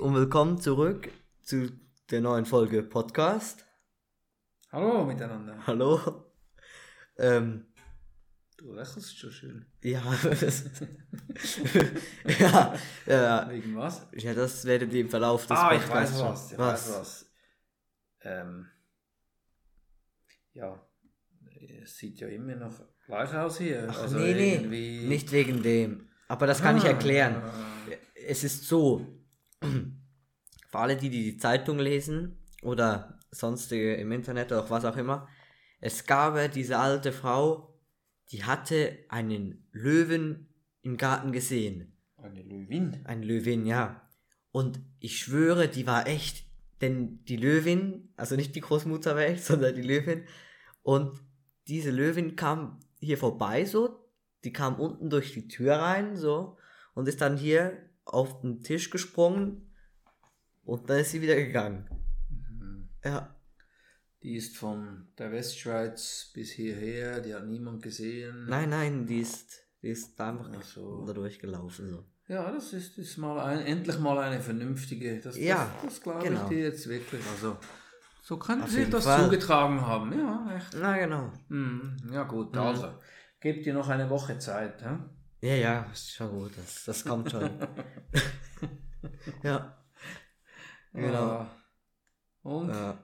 Und willkommen zurück zu der neuen Folge Podcast. Hallo miteinander. Hallo. Ähm, Du lächelst schon schön. ja, ja, ja, Wegen was? ja, das werdet ihr im Verlauf des ah, ich Podcasts weiß schon- was. Ich weiß was. Ähm, ja, es sieht ja immer noch gleich aus hier. Ach, also nee, nee, irgendwie- nicht wegen dem. Aber das kann ich Ah, erklären. ah. Es ist so, für alle, die die Zeitung lesen oder sonstige im Internet oder was auch immer, es gab diese alte Frau, die hatte einen Löwen im Garten gesehen. Eine Löwin. Eine Löwin, ja. Und ich schwöre, die war echt, denn die Löwin, also nicht die Großmutter war echt, sondern die Löwin, und diese Löwin kam hier vorbei so, die kam unten durch die Tür rein so und ist dann hier auf den Tisch gesprungen und dann ist sie wieder gegangen. Mhm. Ja, Die ist von der Westschweiz bis hierher, die hat niemand gesehen. nein, nein, die ist, die ist da einfach Ach so. da durchgelaufen so. Ja, das ist, ist mal ein, endlich mal eine vernünftige. Das, Ja, das, das glaube genau. ich dir jetzt wirklich. Also, so könnte Auf jeden das Fall. zugetragen haben. Ja, echt. Na genau. Hm, ja, gut, Mhm. also. Gebt dir noch eine Woche Zeit. Hä? Ja, ja, ist schon gut, das, das kommt schon. ja. Genau. Und Ja.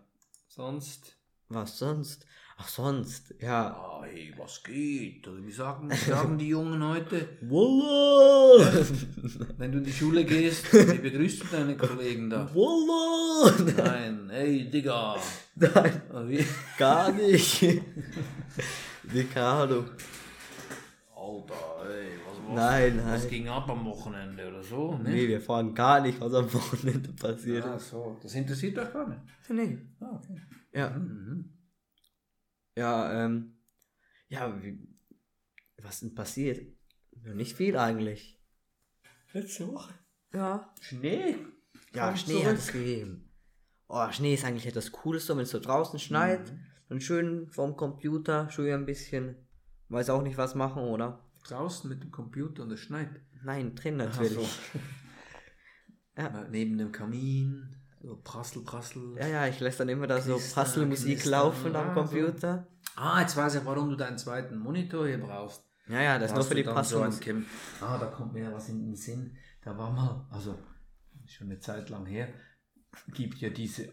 sonst? Was sonst? Ach, sonst, ja. Ah, hey, was geht? Oder wie sagen, wie sagen die Jungen heute? Wallah! Wenn du in die Schule gehst, wie begrüßt du deine Kollegen da? Wallah! Nein, hey, Digga. Nein, wie? gar nicht. Ricardo. Alter, ey, was, was, Nein, was nein. ging ab am Wochenende oder so? Ne? Nee, wir fragen gar nicht, was am Wochenende passiert Ah, ist. so. Das interessiert euch gar nicht. Nee. Ah, okay. Ja, Mhm. ja, ähm. Ja, wie, was denn passiert? Nicht viel eigentlich. Letzte Woche. Ja. Schnee. Ja, Kommt Schnee hat es gegeben. Oh, Schnee ist eigentlich etwas Cooles, so, wenn es so draußen schneit. Mhm. Dann schön vorm Computer, schön ein bisschen. Weiß auch nicht, was machen, oder? Draußen mit dem Computer und es schneit. Nein, drin natürlich. so. Ja. Neben dem Kamin. So prassel, prassel. Ja, ja, ich lasse dann immer da so Prasselmusik laufen ja, am so. Computer. Ah, jetzt weiß ich, warum du deinen zweiten Monitor hier brauchst. Ja, ja, das ist nur für die so Prasselmusik. Cam- ah, da kommt mir was in den Sinn. Da war mal, also schon eine Zeit lang her, gibt ja diese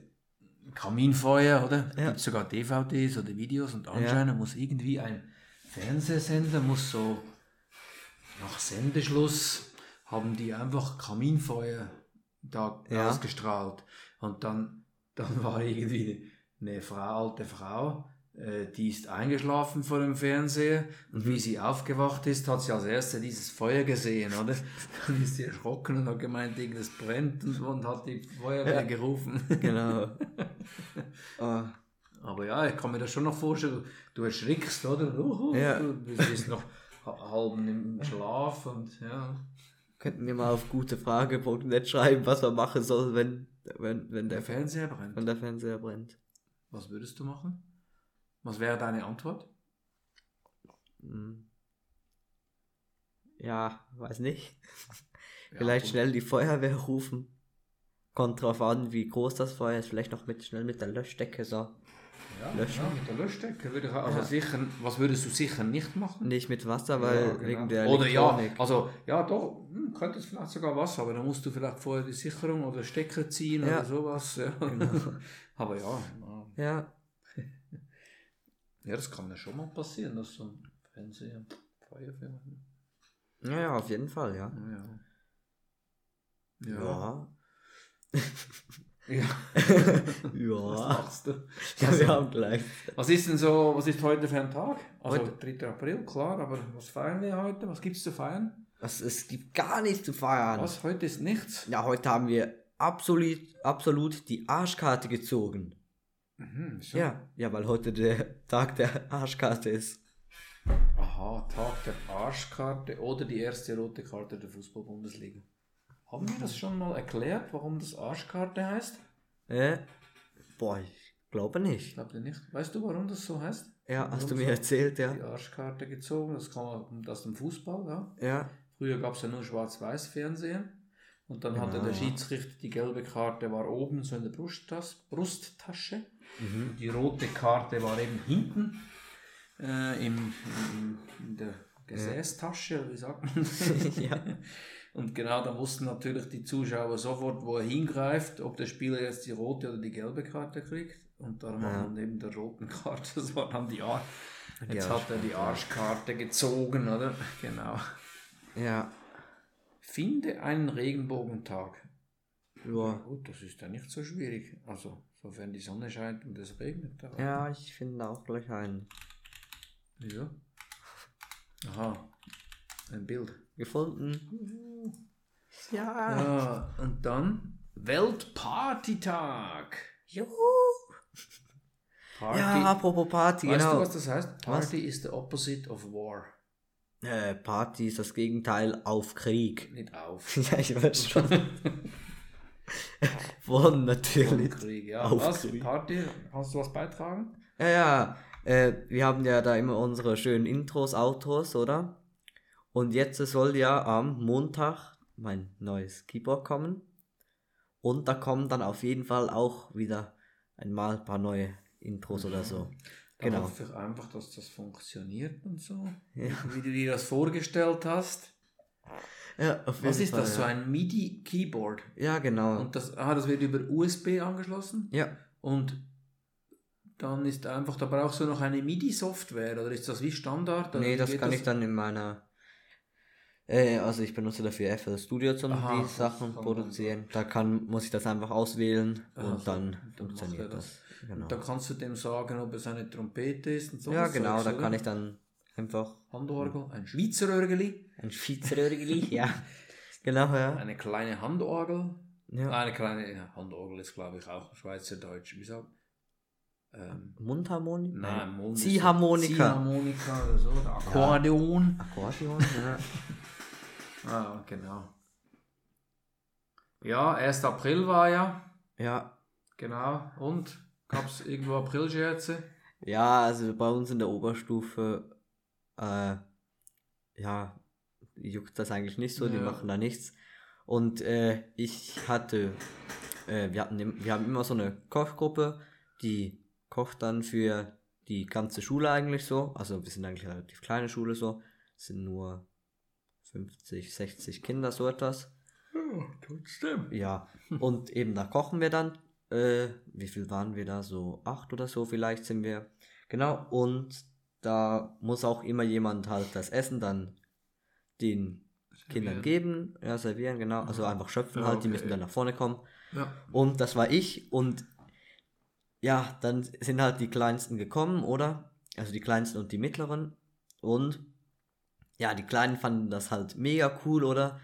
Kaminfeuer, oder? Ja. Gibt sogar DVDs oder Videos und anscheinend muss irgendwie ein Fernsehsender, muss so nach Sendeschluss, haben die einfach Kaminfeuer da Ja. ausgestrahlt. Und dann, dann war irgendwie eine Frau, alte Frau, äh, die ist eingeschlafen vor dem Fernseher und wie sie aufgewacht ist, hat sie als erste dieses Feuer gesehen, oder? Dann ist sie erschrocken und hat gemeint, irgendwas brennt und, und hat die Feuerwehr Ja. gerufen. Genau. oh, Aber ja, ich kann mir das schon noch vorstellen, du, erschrickst, oder? Uh, Ja. Du bist noch halb im Schlaf und ja. könnten wir mal auf gutefrage.net schreiben, was man machen soll, wenn, wenn, wenn, Der der, Fernseher brennt. wenn der Fernseher brennt. Was würdest du machen? Was wäre deine Antwort? Hm. Ja, weiß nicht. Ja, Vielleicht schnell die Feuerwehr rufen. Kommt drauf an, wie groß das Feuer ist. Vielleicht noch mit, schnell mit der Löschdecke so. Ja, löschen. ja, mit der Löschdecke würde ich also Ja. sicher, was würdest du sicher nicht machen? Nicht mit Wasser, weil Ja, genau. wegen der Oder ja, also ja doch, hm, könnte es vielleicht sogar was, aber dann musst du vielleicht vorher die Sicherung oder Stecker ziehen oder sowas. Ja. Genau. aber ja, ja, Ja, das kann ja schon mal passieren, dass so ein Fernseher Feuer fährt. ja, ja, auf jeden Fall, ja. Ja. Ja. Ja. Was Ja. machst du? Ja, wir haben gleich. Was ist denn so, was ist heute für ein Tag? Also Heute- 3. April, klar, aber was feiern wir heute? Was gibt es zu feiern? Was, es gibt gar nichts zu feiern. Was? Heute ist nichts? Ja, heute haben wir absolut, absolut die Arschkarte gezogen. Mhm, so. Ja, ja, weil heute der Tag der Arschkarte ist. Aha, Tag der Arschkarte oder die erste rote Karte der Fußball-Bundesliga. Haben wir das schon mal erklärt, warum das Arschkarte heißt? Äh? Boah, ich glaube Ich nicht. glaube nicht. Weißt du, warum das so heißt? Ja, hast du Warum mir so erzählt, Die ja. Arschkarte gezogen, das kam aus dem Fußball, ja. Ja, Früher gab es ja nur Schwarz-Weiß-Fernsehen. Und dann hatte der Schiedsrichter die gelbe Karte war oben so in der Brusttas Brusttasche. Mhm. Die rote Karte war eben hinten äh, im, im, in der Gesäßtasche, wie sagt man das? Ja. Und genau da wussten natürlich die Zuschauer sofort, wo er hingreift, ob der Spieler jetzt die rote oder die gelbe Karte kriegt. Und darum Ja. hat man neben der roten Karte, das war dann die Ar Die Jetzt hat er die Arschkarte gezogen, oder? Genau. Ja. Finde einen Regenbogentag. Ja. Gut, das ist ja nicht so schwierig. Also, sofern die Sonne scheint und es regnet. Ja, ich finde auch gleich einen. ja. Aha, ein Bild. Gefunden. Ja. Ja, und dann Weltpartytag. Juhu. Party. Ja, apropos Party, weißt genau. du, was das heißt? Party is the opposite of war. Äh, Party ist das Gegenteil auf Krieg. Nicht auf. ja, ich weiß schon. Von natürlich. Krieg, ja. Auf was? Krieg. Party? Hast du was beitragen? Ja, ja. Äh, wir haben ja da immer unsere schönen Intros, Outros, oder? Und jetzt soll ja am Montag mein neues Keyboard kommen. Und da kommen dann auf jeden Fall auch wieder einmal ein paar neue Intros oder so. Da Genau. hoffe ich einfach, dass das funktioniert und so. Ja. Wie du dir das vorgestellt hast. Ja, auf Was jeden ist das? Fall, So ja. ein MIDI-Keyboard? Ja, genau. Und das, ah, das wird über USB angeschlossen? ja, Und dann ist einfach, da brauchst du noch eine MIDI-Software oder ist das wie Standard? Oder nee, das kann ich dann in meiner. Äh, also ich benutze dafür FL Studio zum Aha, die das Sachen produzieren. Da kann, muss ich das einfach auswählen Aha, und dann dann funktioniert er das. Genau. Da kannst du dem sagen, ob es eine Trompete ist und so. Ja, genau, da kann ich dann einfach Handorgel, ein Schweizer Örgeli, ein Schweizerörgeli, ja. Genau, ja. eine kleine Handorgel. ja. Eine kleine ja, Handorgel ist, glaube ich, auch Schweizerdeutsch. Wie sagt ähm, Mundharmonika? Nein, Mund Ziehharmonika. Ziehharmonika oder so, oder Akkordeon. Akkordeon, ja. Ah, genau. Ja, 1. April war ja, Ja. genau. Und? Gab es irgendwo Aprilscherze? Ja, also bei uns in der Oberstufe, äh, ja, juckt das eigentlich nicht so, die Ja. machen da nichts. Und äh, ich hatte, äh, wir hatten, wir haben immer so eine Kochgruppe, die kocht dann für die ganze Schule eigentlich so. Also wir sind eigentlich eine relativ kleine Schule so, es sind nur 50, 60 Kinder, so etwas. Ja, trotzdem. Ja, und eben da kochen wir dann. Äh, wie viel waren wir da? So acht oder so vielleicht sind wir. Genau, und da muss auch immer jemand halt das Essen dann den Kindern geben, ja, servieren, genau. Also einfach schöpfen Ja, halt, die okay. müssen dann nach vorne kommen. Ja. Und das war ich und ja, dann sind halt die Kleinsten gekommen, oder? Also die Kleinsten und die Mittleren. Und ja, die Kleinen fanden das halt mega cool, oder?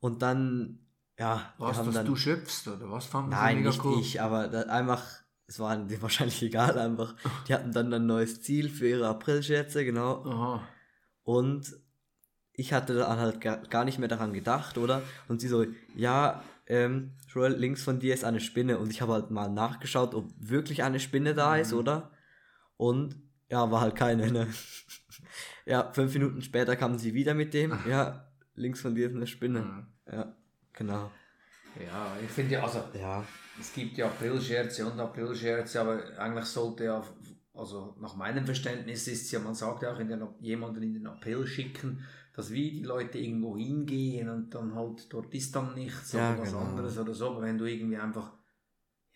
Und dann, ja, Was, haben dass dann, du schöpfst, oder was fanden sie nein, mega nicht cool? ich, aber einfach, es war denen wahrscheinlich egal, einfach. Die hatten dann ein neues Ziel für ihre Aprilscherze, genau. Aha. Und ich hatte dann halt gar, nicht mehr daran gedacht, oder? Und sie so, ja, ähm, Joel, links von dir ist eine Spinne. Und ich habe halt mal nachgeschaut, ob wirklich eine Spinne da ist, Mhm. oder? Und ja, war halt keine, ne? ja, fünf Minuten später kamen sie wieder mit dem, ja, links von dir ist eine Spinne. Mhm. Ja, genau. Ja, ich finde ja, also Ja. es gibt ja Aprilscherze und Aprilscherze, aber eigentlich sollte ja, also nach meinem Verständnis ist es ja, man sagt ja auch in den, jemanden in den April schicken, dass wie die Leute irgendwo hingehen und dann halt dort ist dann nichts Ja, oder was genau. anderes oder so, aber wenn du irgendwie einfach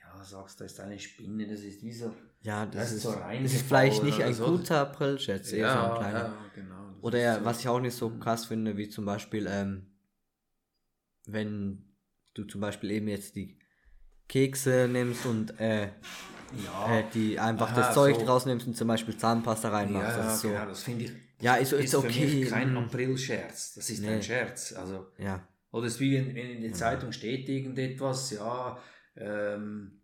ja sagst, da ist eine Spinne, das ist wie so Ja, Das das, ist so das ist vielleicht nicht ein so. guter Aprilscherz, eher so ein kleiner. genau. Das Oder ja, was ich auch nicht so krass finde, wie zum Beispiel, ähm, wenn du zum Beispiel eben jetzt die Kekse nimmst und äh, ja, äh, die einfach Aha, das Zeug so. rausnimmst und zum Beispiel Zahnpasta ja, reinmachst. ja, das so. genau, das finde ich Ja, ist, ist, ist okay. kein mm, Aprilscherz, das ist Nee. ein Scherz, also ja, Oder es ist wie wenn, wenn in der Zeitung steht irgendetwas, ja, ähm,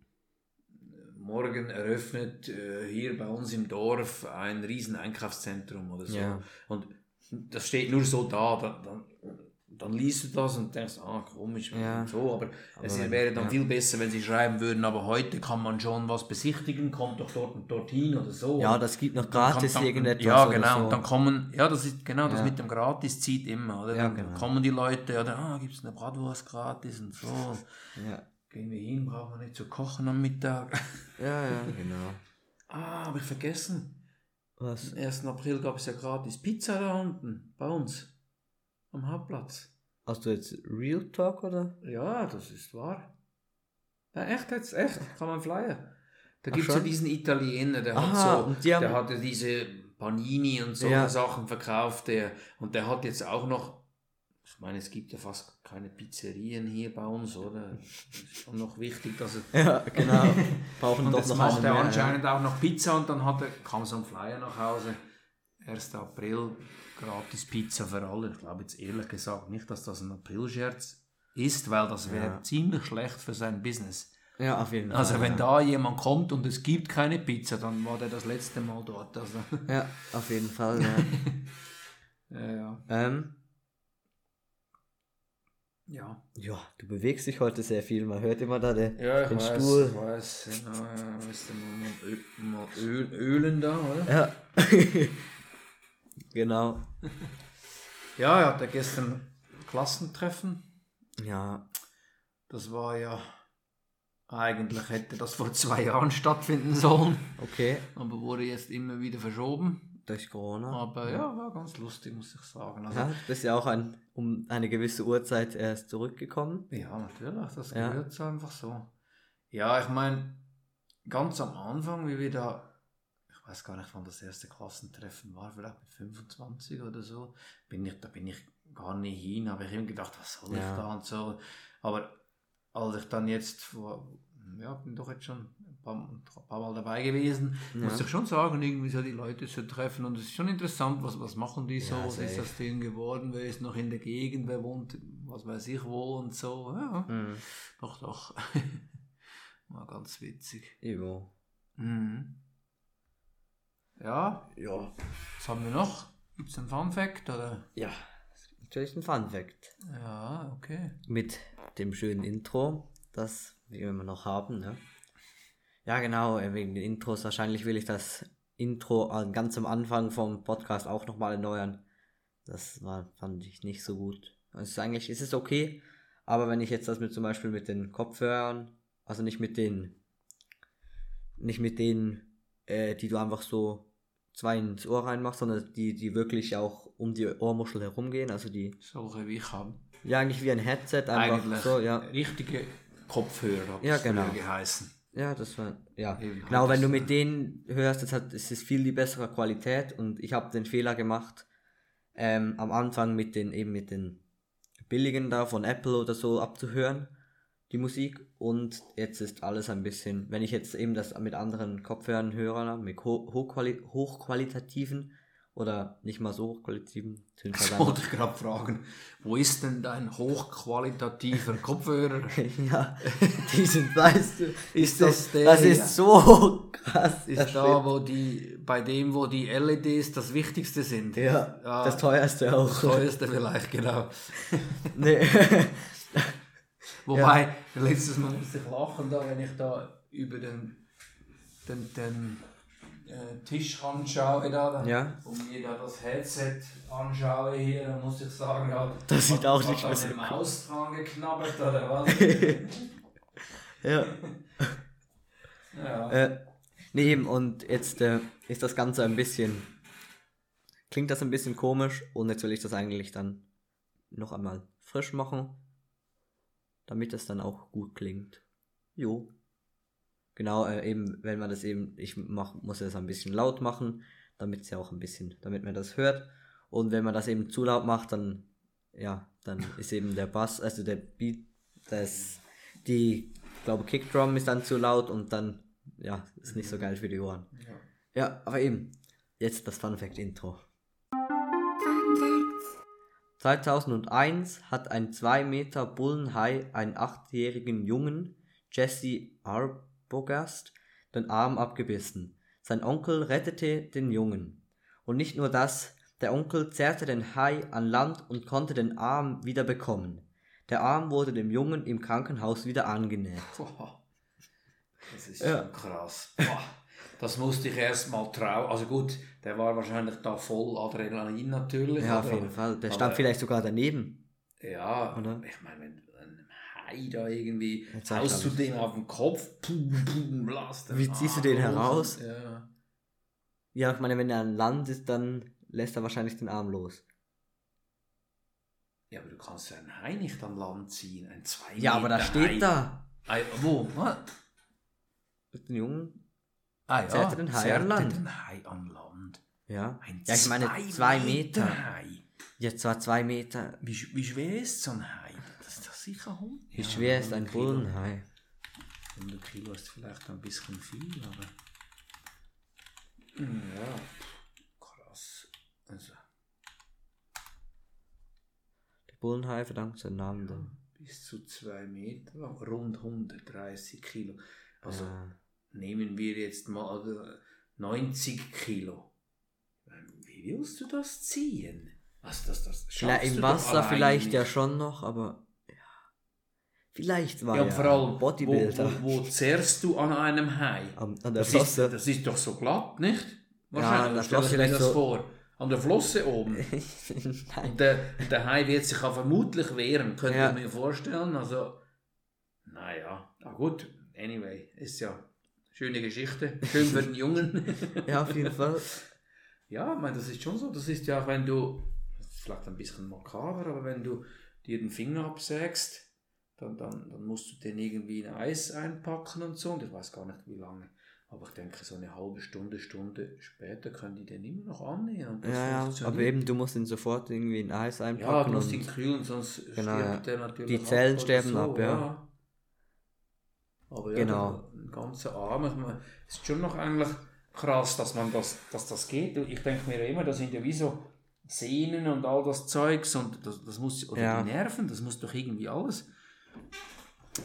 morgen eröffnet äh, hier bei uns im Dorf ein riesen Einkaufszentrum oder so. Ja. Und das steht nur so da, dann, dann dann liest du das und denkst, ah, komisch, Ja. so, aber, es wenn- wäre dann ja. viel besser, wenn sie schreiben würden, aber heute kann man schon was besichtigen, kommt doch dort und dorthin oder so. Ja, das gibt noch gratis dann- irgendetwas. Ja, genau, So. und dann kommen, ja, das ist genau das Ja. mit dem Gratis zieht immer, oder? Dann genau. kommen die Leute, oder, ah, gibt es eine Bratwurst gratis und so. ja. Gehen wir hin, brauchen wir nicht zu kochen am Mittag. ja, ja, genau. Ah, habe ich vergessen. Was? Am 1. April gab es ja gratis Pizza da unten, bei uns, am Hauptplatz. Hast du jetzt Real Talk oder? Ja, das ist wahr. Ja, echt jetzt, echt, kann man flyer. Da gibt es ja diesen Italiener, der Aha, hat so, der hatte diese Panini und so Ja. Sachen verkauft, der, und der hat jetzt auch noch, ich meine, es gibt ja fast keine Pizzerien hier bei uns, oder? Es ist schon noch wichtig, dass es Ja, genau. Brauchen und jetzt noch macht er mehr, anscheinend auch noch Pizza und dann hat er, kam so ein Flyer nach Hause. 1. April, gratis Pizza für alle. Ich glaube jetzt ehrlich gesagt nicht, dass das ein April-Scherz ist, weil das wäre Ja. ziemlich schlecht für sein Business. Ja, ja auf jeden Fall. Also wenn ja. da jemand kommt und es gibt keine Pizza, dann war der das letzte Mal dort. Also, Ja, auf jeden Fall, ja. ja, ja. ähm, ja. ja, du bewegst dich heute sehr viel. Man hört immer da den, Ja, ich den weiß, Stuhl. ich weiß. Ja, ja, Ö- mal Öl, Ölen da, oder? Ja. genau. Ja, er hatte gestern Klassentreffen. Ja, Das war ja, eigentlich hätte das vor zwei Jahren stattfinden sollen, okay. aber wurde jetzt immer wieder verschoben. Durch Corona. Aber ja, war ganz lustig, muss ich sagen. Also, Ja, du bist ja auch ein, um eine gewisse Uhrzeit erst zurückgekommen. ja, natürlich, das Ja. gehört so einfach so. Ja, ich meine, ganz am Anfang, wie wir da, ich weiß gar nicht, wann das erste Klassentreffen war, vielleicht mit 25 oder so, bin ich, da bin ich gar nicht hin, aber ich habe immer gedacht, was soll Ja. ich da und so. Aber als ich dann jetzt vor, ja, bin doch jetzt schon ein paar, Mal dabei gewesen, Ja. muss ich schon sagen, irgendwie so die Leute zu treffen und es ist schon interessant, was, was machen die so, Ja, was ist safe. aus denen geworden, wer ist noch in der Gegend, wer wohnt, was weiß ich wo und so, ja, Mhm. doch, doch. War ganz witzig. Jo. Mhm. Ja, Ja. was haben wir noch? Gibt es einen Fun Fact oder? Ja. Das natürlich ein Fun Fact. Ja, okay. Mit dem schönen Intro, das wir immer noch haben, ne? Ja, genau, äh, wegen den Intros. Wahrscheinlich will ich das Intro an- ganz am Anfang vom Podcast auch nochmal erneuern. Das war, fand ich nicht so gut. Es ist eigentlich, es ist okay, aber wenn ich jetzt das mit zum Beispiel mit den Kopfhörern, also nicht mit den, nicht mit denen, äh, die du einfach so zwei ins Ohr reinmachst, sondern die, die wirklich auch um die Ohrmuschel herumgehen, also die, Solche wie ich habe. ja, eigentlich wie ein Headset, einfach Eigentlich so, ja. richtige Kopfhörer Ja, genau. geheißen. Ja, das war, ja. Eben, genau, wenn du mit denen hörst, das hat, es ist viel die bessere Qualität und ich habe den Fehler gemacht, ähm, am Anfang mit den, eben mit den billigen da von Apple oder so abzuhören, die Musik und jetzt ist alles ein bisschen, wenn ich jetzt eben das mit anderen Kopfhörern höre, mit ho hochquali hochqualitativen oder nicht mal so hochqualitativen, halt Ich wollte gerade fragen, wo ist denn dein hochqualitativer Kopfhörer? ja, die sind, weißt du, Ist das der das ist so krass. Ist da, wo die, bei dem, wo die LEDs das Wichtigste sind? Ja, Ja. das teuerste auch. Das teuerste vielleicht, genau. nee. Wobei, letztes Mal musste ich lachen, da, wenn ich da über den, den, den äh, Tisch anschaue, da, da, Ja. und mir da das Headset anschaue hier, dann muss ich sagen, ja, Das sieht hat- auch hat nicht mehr so eine Maus dran geknabbert oder was? ja. ja. Äh, nee, eben, und jetzt äh, ist das Ganze ein bisschen. Klingt das ein bisschen komisch und jetzt will ich das eigentlich dann noch einmal frisch machen, damit das dann auch gut klingt. Jo. Genau, äh, eben, wenn man das eben, ich mach, muss das ein bisschen laut machen, damit es ja auch ein bisschen, damit man das hört. Und wenn man das eben zu laut macht, dann, ja, dann ist eben der Bass, also der Beat, das, die, ich glaube, Kickdrum ist dann zu laut und dann, ja, ist nicht so geil für die Ohren. Ja, aber eben, jetzt das Fun Fact Intro. 2001 hat ein 2 Meter Bullenhai einen achtjährigen Jungen, Jesse Arbogast, den Arm abgebissen. Sein Onkel rettete den Jungen. Und nicht nur das, Der Onkel zerrte den Hai an Land und konnte den Arm wieder bekommen. Der Arm wurde dem Jungen im Krankenhaus wieder angenäht. Das ist Ja. schon krass. Das musste ich erst mal trauen. Also gut, der war wahrscheinlich da voll Adrenalin natürlich. Ja, auf jeden Fall. Der stand vielleicht sogar daneben. Ja, Oder? ich meine, wenn Hai da irgendwie Jetzt haust du den auf den Kopf, pum, pum, blast Wie ziehst du Arm den heraus? Ja. Ja, ich meine, wenn er an Land ist, dann lässt er wahrscheinlich den Arm los. ja, aber du kannst ja einen Hai nicht an Land ziehen. Ein zwei Ja, aber da Meter steht Hai. da. Ei, wo? Was? Den Jungen. Ah, ja, Zerrte den Hai zerrte an Land. den Hai an Land. Ja. Ein Ja, ich meine, zwei Meter. Hai. Jetzt zwar zwei Meter. Wie, wie schwer ist so ein Hai? Sicher 100. Wie Ja, schwer ist ein 100 Kilo. Bullenhai? 100 Kilo ist vielleicht ein bisschen viel, aber. Hm, Ja, krass. Also, Der Bullenhai verdankt seinen Namen dem. bis zu 2 Meter rund 130 Kilo. Also, Äh, nehmen wir jetzt mal äh, 90 Kilo. Wie willst du das ziehen? Was, das, das schaffst im du doch Wasser vielleicht nicht. ja schon noch, aber ja. Vielleicht war Ja, ja, vor allem, wo, Bodybuilder. wo, wo zerrst du an einem Hai? An, an der Das ist, Flosse. das ist doch so glatt, nicht? Wahrscheinlich, der stell dir das so- vor. An der Flosse oben. Und der, der Hai wird sich auch vermutlich wehren, könnte Ja. ich mir vorstellen. Also, naja, na gut. Anyway, ist ja eine schöne Geschichte. Schön für den Jungen. Ja, auf jeden Fall. ja, ich meine, das ist schon so. Das ist ja auch, wenn du, ist vielleicht ein bisschen makaber, aber wenn du dir den Finger absägst, dann, dann, dann musst du den irgendwie in Eis einpacken und so. Und ich weiß gar nicht, wie lange. Aber ich denke, so eine halbe Stunde, Stunde später können die den immer noch das Ja, ja, aber eben, du musst ihn sofort irgendwie in Eis Ja, einpacken. du musst ihn kühlen, sonst Genau, stirbt ja. der natürlich Die Zellen sterben ab, ja. Aber ja, Genau. ein ganzer Arm, ich meine, es ist schon noch eigentlich krass, dass man das, dass das geht. Ich denke mir immer, das sind ja wie so Sehnen und all das Zeugs und das, das muss, oder Ja. die Nerven, das muss doch irgendwie alles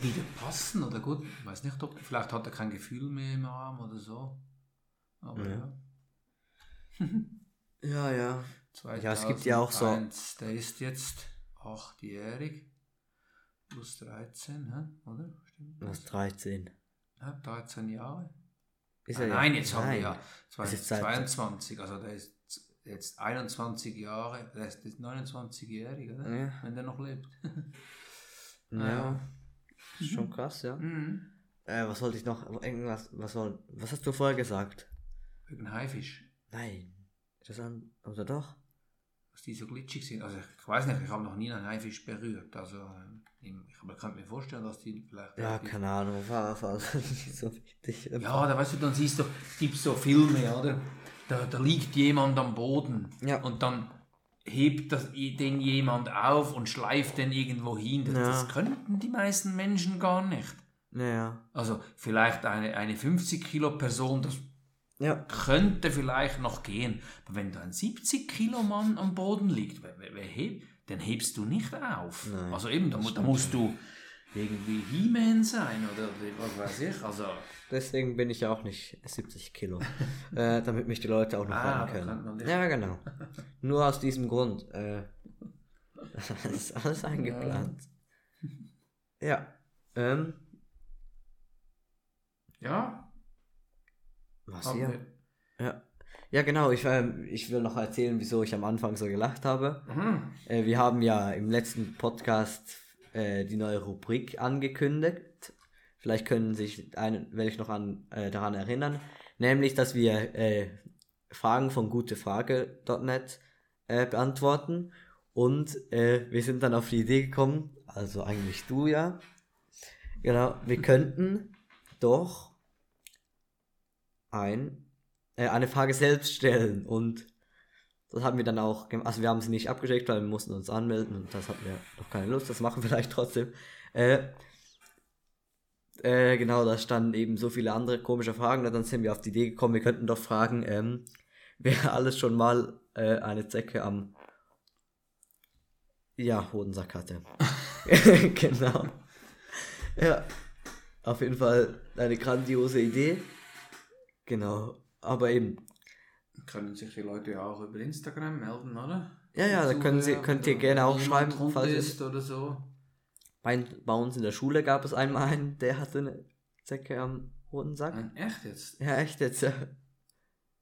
wieder passen oder gut, ich weiß nicht, ob, vielleicht hat er kein Gefühl mehr im Arm oder so. Aber Ja. ja. ja, ja. Ja, es gibt ja auch so- 2001, Der ist jetzt achtjährig. Plus 13, hä? oder? Stimmt das? 13? Ja, 13 Jahre. Ist Ah, er ja- nein, jetzt haben wir Nein. ja Es ist seit- 22, also der ist jetzt 21 Jahre, der ist jetzt 29-jährig, oder? Ja. Wenn der noch lebt. Ja. Ist schon krass, ja. Mhm. Äh, was wollte ich noch? Irgendwas, was soll. Was hast du vorher gesagt? Wegen Haifisch, Nein. Ist das an. Oder doch? dass die so glitschig sind. Also ich, weiß nicht, ich habe noch nie einen Haifisch berührt. Also ähm, ich, aber ich kann mir vorstellen, dass die vielleicht. Ja, keine Ahnung, auf so wichtig. Ja, da weißt du, dann siehst du, es gibt so Filme, oder? Da, da liegt jemand am Boden Ja. und dann hebt das, den jemand auf und schleift den irgendwo hin. Das, Ja. das könnten die meisten Menschen gar nicht. Naja. Also vielleicht eine, eine 50 Kilo Person, das Ja. könnte vielleicht noch gehen. Aber wenn da ein 70 Kilo Mann am Boden liegt, wer, wer, wer hebt, den hebst du nicht auf. Nein, also eben, da, da musst du irgendwie He-Man sein oder was weiß ich. Also, Deswegen bin ich ja auch nicht 70 Kilo. äh, damit mich die Leute auch noch Ah, können. Ja, genau. Nur aus diesem Grund. Äh, das ist alles eingeplant. Ja. Ähm, ja, was hier? Ja. Ja, genau. Ich, ähm, ich will noch erzählen, wieso ich am Anfang so gelacht habe. Mhm. Äh, wir haben ja im letzten Podcast äh, die neue Rubrik angekündigt. Vielleicht können sich ein, welche noch an, äh, daran erinnern. Nämlich, dass wir äh, Fragen von gutefrage.net äh, beantworten. Und äh, wir sind dann auf die Idee gekommen, also eigentlich du ja. Genau, wir könnten doch ein, äh, eine Frage selbst stellen und das haben wir dann auch gemacht. Also wir haben sie nicht abgeschickt, weil wir mussten uns anmelden und das hatten wir noch keine Lust. Das machen wir vielleicht trotzdem. Äh, äh, genau, da standen eben so viele andere komische Fragen. Und dann sind wir auf die Idee gekommen, wir könnten doch fragen, ähm, wer alles schon mal äh, eine Zecke am ja, Hodensack hatte. genau. Ja, auf jeden Fall eine grandiose Idee. Genau. Aber eben, Können sich die Leute ja auch über Instagram melden, oder? Ja, ja, da können Sie, könnt ihr gerne auch schreiben, falls es ist oder so. Bei, bei uns in der Schule gab es einmal einen, der hatte eine Zecke am Hodensack. Nein, echt jetzt? Ja, echt jetzt. ja.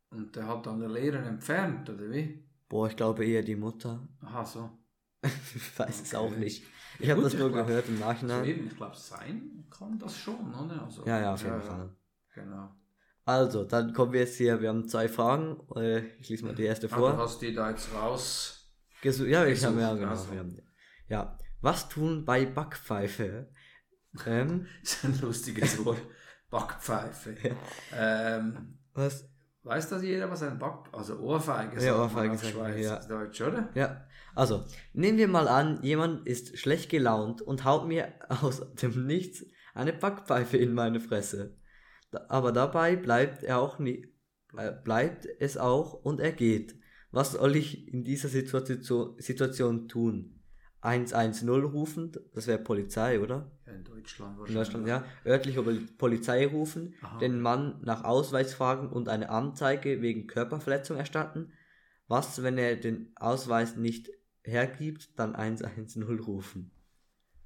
Und der hat dann der Lehrer entfernt, oder wie? Boah, ich glaube eher die Mutter. Aha, so. Ich weiß es Okay. auch nicht. Ich Ja, habe das nur glaub- gehört im Nachhinein. eben, ich glaube, sein kann das schon, oder? Also, Ja, ja, auf jeden Fall. Genau. Also, dann kommen wir jetzt hier. Wir haben zwei Fragen. Äh, Ich lese mal die erste Ah, du vor. hast die da jetzt raus. Gesu ja, ich habe ja, genau. also. Ja, was tun bei Backpfeife? Ähm, Das ist ein lustiges Wort. Backpfeife. ähm, was? weiß das jeder, was ein Back... Also Ohrfeige Ja, sagt man Ohrfeige sagt man, Schweizerdeutsch, oder? Ja, also, nehmen wir mal an, jemand ist schlecht gelaunt und haut mir aus dem Nichts eine Backpfeife in meine Fresse. Aber dabei bleibt er auch nie, äh, bleibt es auch und er geht. Was soll ich in dieser Situation, Situation tun? 110 rufen, das wäre Polizei, oder? Ja, in Deutschland In wahrscheinlich. Deutschland, ja. Örtliche Pol- Polizei rufen, Aha. den Mann nach Ausweis fragen und eine Anzeige wegen Körperverletzung erstatten. Was, wenn er den Ausweis nicht hergibt, dann 110 rufen.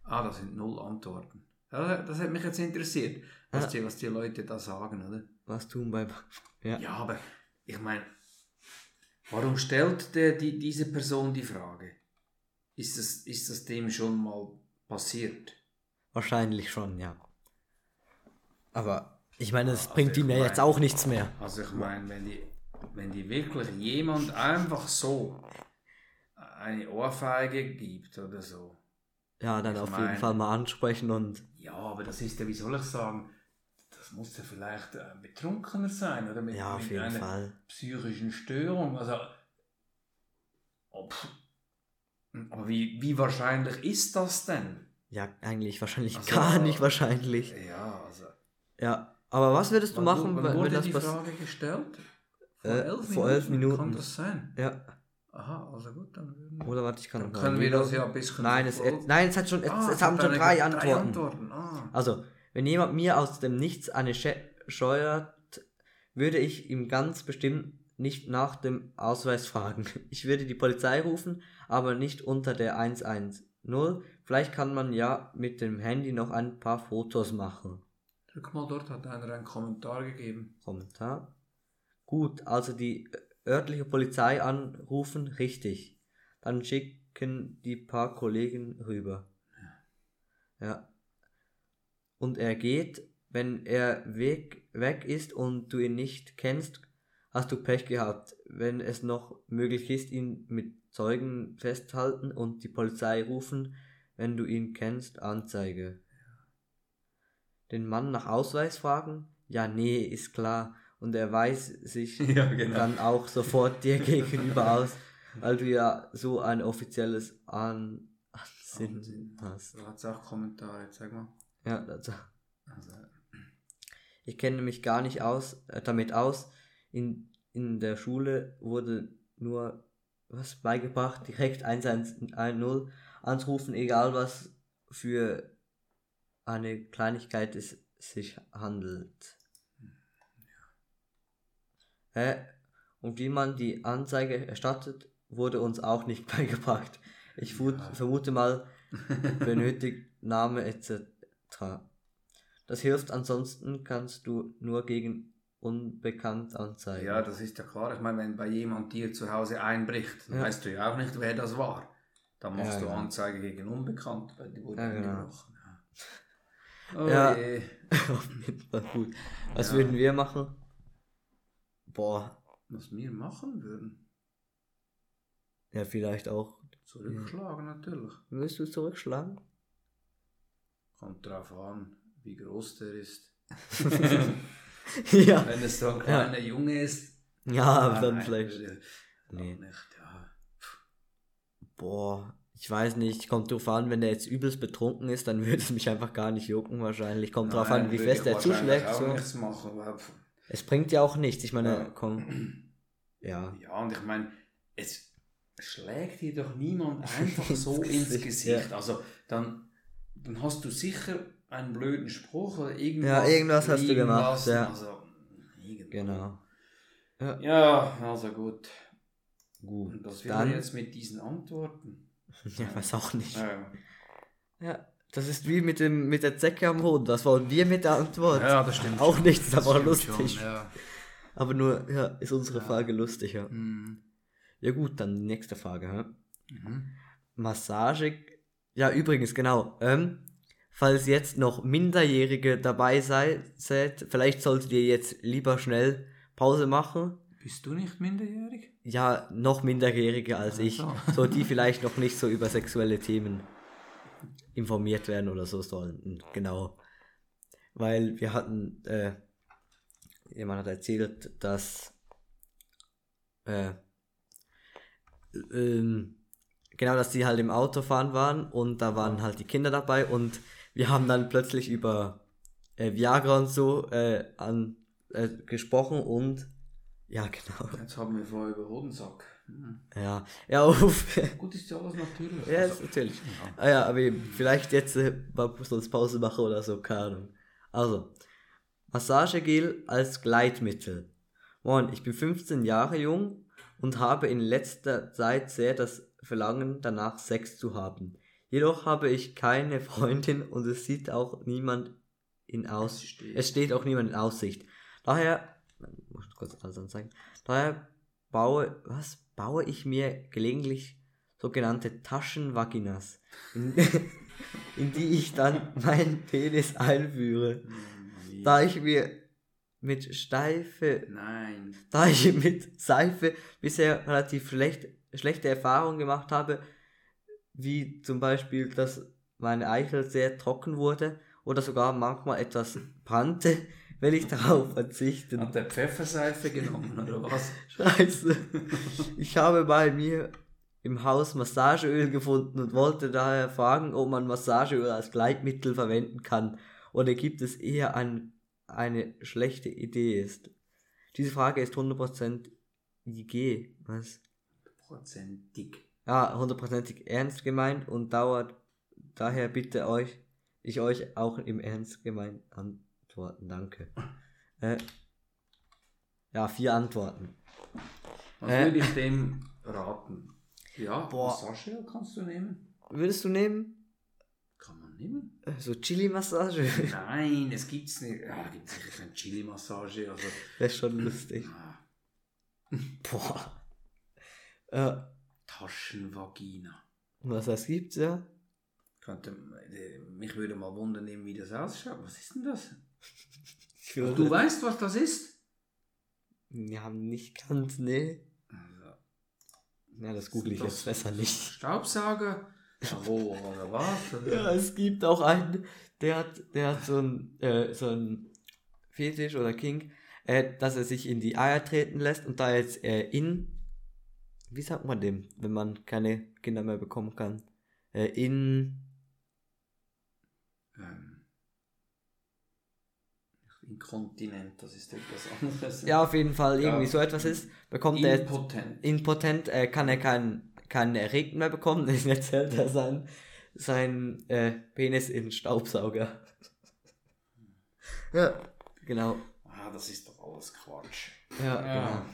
Ah, das sind null Antworten. Ja, das hat mich jetzt interessiert, was, die, was die Leute da sagen, oder? Was tun bei ja. Ja, aber ich meine, warum stellt der, die, diese Person die Frage? Ist das, ist das dem schon mal passiert? Wahrscheinlich schon, ja. Aber ich meine, es Also bringt ihm ja mein- jetzt auch nichts mehr. Also ich meine, wenn die, wenn die wirklich jemand einfach so eine Ohrfeige gibt oder so. Ja, dann Ich auf mein- jeden Fall mal ansprechen und Ja, aber das ist ja, wie soll ich sagen, das muss ja vielleicht ein Betrunkener sein oder mit, ja, mit einer Fall. psychischen Störung. Also, ob, aber wie, wie wahrscheinlich ist das denn? Ja, eigentlich wahrscheinlich Also, gar äh, nicht wahrscheinlich. Ja, also. Ja, aber was würdest du machen, wenn, wurde wenn das die? Frage gestellt? Äh, vor elf Minuten. Kann das sein? Ja, Aha, also gut, dann würden oder warte, ich kann Ja wenn jemand mir aus dem Nichts eine Sche scheuert, würde ich ihm ganz bestimmt nicht nach dem Ausweis fragen. Ich würde die Polizei rufen, aber nicht unter der 110. Vielleicht kann man ja mit dem Handy noch ein paar Fotos machen. Drück mal dort, hat einer einen Kommentar gegeben. Kommentar. Gut, also die örtliche Polizei anrufen, richtig. Dann schicken die paar Kollegen rüber. Ja. Und er geht, wenn er weg, weg ist und du ihn nicht kennst, hast du Pech gehabt. Wenn es noch möglich ist, ihn mit Zeugen festhalten und die Polizei rufen, wenn du ihn kennst, Anzeige. Den Mann nach Ausweis fragen? Ja, nee, ist klar. Und er weiß sich Ja, genau. dann auch sofort dir gegenüber aus, weil du ja so ein offizielles An Ansinnen hast. Da hat es auch Kommentare, zeig mal. Ja, also, Also, ich kenne mich gar nicht aus, äh, damit aus. In, in der Schule wurde nur was beigebracht, direkt 110 anrufen, egal was für eine Kleinigkeit es sich handelt. Äh, und wie man die Anzeige erstattet, wurde uns auch nicht beigebracht. Ich Ja. vermute mal, benötigt Name etc. Das hilft, ansonsten kannst du nur gegen unbekannt anzeigen. ja, das ist ja klar. Ich meine, wenn bei jemand dir zu Hause einbricht, dann Ja. weißt du ja auch nicht, wer das war. Dann machst Ja, du genau. Anzeige gegen Unbekannt, weil die wurde Ja, genau. eingebrochen. Oh Ja. je. Auf jeden Fall gut. Was würden wir machen? Boah, Was wir machen würden. ja, vielleicht auch. Zurückschlagen natürlich. Willst du zurückschlagen? Kommt drauf an, wie groß der ist. ja. Wenn es so ein kleiner Junge ist. Ja, aber dann nein, vielleicht. Nee. Nicht, ja. Boah, ich weiß nicht. Kommt drauf an, wenn der jetzt übelst betrunken ist, dann würde es mich einfach gar nicht jucken wahrscheinlich. Kommt drauf Nein, an, wie fest er wahrscheinlich zuschlägt. So. machen, Es bringt ja auch nichts. Ich meine, Ja. komm. Ja. ja, und ich meine, es schlägt dir doch niemand einfach so Ins Gesicht, Gesicht. Also dann, dann hast du sicher einen blöden Spruch oder irgendwas. Ja, irgendwas hast du gemacht, lassen. ja. Also. Genau. Ja, also gut. Gut. Und was will Dann- jetzt mit diesen Antworten? Ja, weiß auch nicht. Ja, Ja, das ist wie mit, dem, mit der Zecke am Hund. Was wollen wir mit der Antwort? ja das stimmt. Auch schon. nichts, Das aber stimmt lustig. Schon, ja. Aber nur, ja, ist unsere Ja. Frage lustig, ja. Mhm. Ja gut, dann die nächste Frage. Hä? Mhm. Massage. Ja, übrigens, genau. Ähm, falls jetzt noch Minderjährige dabei sei, seid, vielleicht solltet ihr jetzt lieber schnell Pause machen. Bist du nicht minderjährig? Ja, noch Minderjährige als Ach ich. so. So, die vielleicht noch nicht so über sexuelle Themen informiert werden oder so sollten. Genau. Weil wir hatten, äh, jemand hat erzählt, dass, äh, ähm, genau, dass die halt im Auto fahren waren und da waren halt die Kinder dabei und wir haben dann plötzlich über äh, Viagra und so äh, an, äh, gesprochen und ja, genau. Jetzt haben wir vorher über Hodensack. Mhm. Ja, ja, auf. Gut ist ja alles natürlich. ja, Also, ist natürlich. ja. Ah ja, aber vielleicht jetzt äh, mal sonst Pause mache oder so, keine Ahnung. Also, Massagegel als Gleitmittel. Moin, ich bin 15 Jahre jung und habe in letzter Zeit sehr das Verlangen danach, Sex zu haben. Jedoch habe ich keine Freundin und es sieht auch niemand in Aussicht. steht. Es steht auch niemand in Aussicht. Daher, ich muss kurz alles anzeigen. Daher baue, was baue ich mir gelegentlich sogenannte Taschenvaginas, in, in die ich dann meinen Penis einführe. Mhm. Da ich mir mit steife, Nein. da ich mit Seife bisher relativ schlecht, schlechte Erfahrungen gemacht habe, wie zum Beispiel, dass meine Eichel sehr trocken wurde oder sogar manchmal etwas brannte, will ich darauf verzichten. Hat der Pfefferseife genommen oder was? Scheiße. Ich habe bei mir im Haus Massageöl gefunden und wollte daher fragen, ob man Massageöl als Gleitmittel verwenden kann oder gibt es eher ein, eine schlechte Idee ist. Diese Frage ist 100% IG. Was? Prozentig. Ja, hundertprozentig ernst gemeint und dauert daher bitte euch, ich euch auch im Ernst gemeint antworten. Danke. Äh, ja, vier Antworten. Was Äh. würde ich dem raten? Ja, Boah. Massage kannst du nehmen. Würdest du nehmen? Kann man nehmen? Äh, So Chili-Massage? Nein, es gibt's nicht. Ja, gibt sicher keine Chili-Massage. Also, Wäre schon lustig. ah, Boah. Äh, Taschenvagina. was das gibt's, ja? Könnte, äh, mich würde mal wundern, wie das ausschaut. Was ist denn das? Ach, du weißt, was das ist? Haben nicht ganz, nee. Also, Ja, das google ich jetzt besser nicht. Staubsauger? Rohr oder was? Oder? Ja, es gibt auch einen, der hat, der hat so ein, äh, so Fetisch oder King, äh, dass er sich in die Eier treten lässt und da jetzt äh, in, wie sagt man dem, wenn man keine Kinder mehr bekommen kann, äh, in, Ähm, Inkontinent, das ist etwas anderes. ja, auf jeden Fall irgendwie Ja. so etwas ist, bekommt er jetzt Impotent. impotent, äh, kann er keinen keinen Erregten mehr bekommen, jetzt hält er sein, sein äh, Penis in Staubsauger. ja, genau. ah, das ist doch alles Quatsch. Ja, Ja. genau.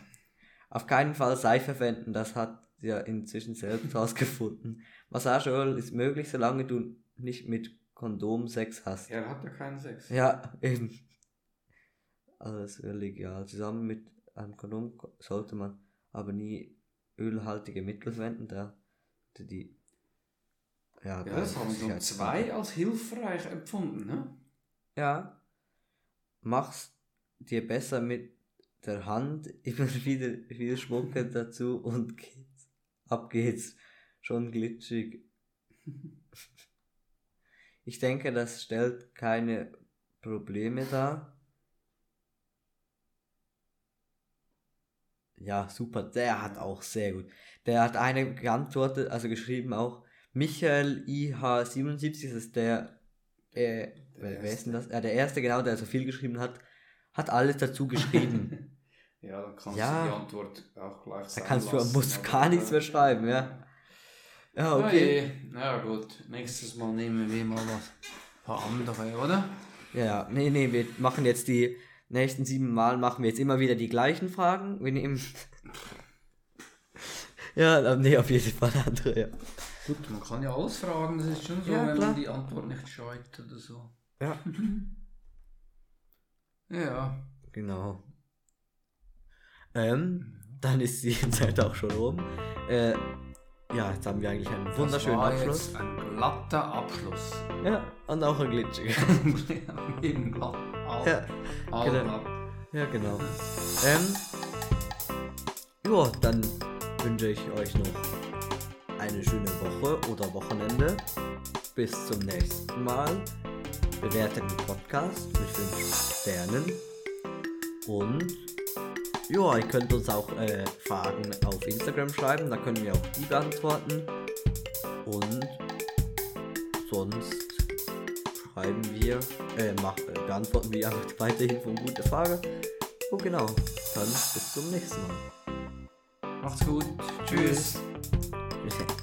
Auf keinen Fall Seife verwenden, das hat ja inzwischen selbst rausgefunden. Massageöl ist möglich, solange du nicht mit Kondom Sex hast. Er hat ja keinen Sex. Ja, eben. Also das wäre legal. Zusammen mit einem Kondom sollte man aber nie ölhaltige Mittel verwenden, da die ja, Ja, das haben so zwei als hilfreich empfunden, ne? Ja. Mach's dir besser mit der Hand, immer wieder viel Schmucke dazu und geht's. Ab geht's. Schon glitschig. Ich denke, das stellt keine Probleme dar. Ja, super. Der hat auch sehr gut. Der hat eine geantwortet, also geschrieben auch. Michael IH77, das ist der, äh, wer, wer ist denn das? Ja, der erste, genau, der so viel geschrieben hat, hat alles dazu geschrieben. Ja, dann kannst Ja. du die Antwort auch gleich Da sein kannst du, lassen, musst aber- gar nichts mehr schreiben, ja. Ja, okay. Okay. Ja, gut. Nächstes Mal nehmen wir mal was. Ein paar andere, oder? Ja, nee, nee, wir machen jetzt die nächsten sieben Mal machen wir jetzt immer wieder die gleichen Fragen. Wir nehmen. ja, nee, auf jeden Fall andere, ja. Gut, man kann ja alles fragen, das ist schon so, Ja, wenn klar. man die Antwort nicht scheut oder so. Ja. Ja. Genau. Ähm, dann ist die Zeit auch schon rum. Äh, ja, jetzt haben wir eigentlich einen wunderschönen das war Abschluss. Jetzt ein glatter Abschluss. Ja, und auch ein glitschiger. Eben glatt. All, Ja, all genau. glatt. ja, genau. Ähm, ja, dann wünsche ich euch noch eine schöne Woche oder Wochenende. Bis zum nächsten Mal. Bewertet den Podcast mit 5 Sternen. Und ja, ihr könnt uns auch äh, Fragen auf Instagram schreiben, da können wir auch die beantworten. Und sonst schreiben wir, äh, mach, äh, beantworten wir einfach weiterhin von gute Frage. Und genau, dann bis zum nächsten Mal. Macht's gut. Tschüss. Tschüss.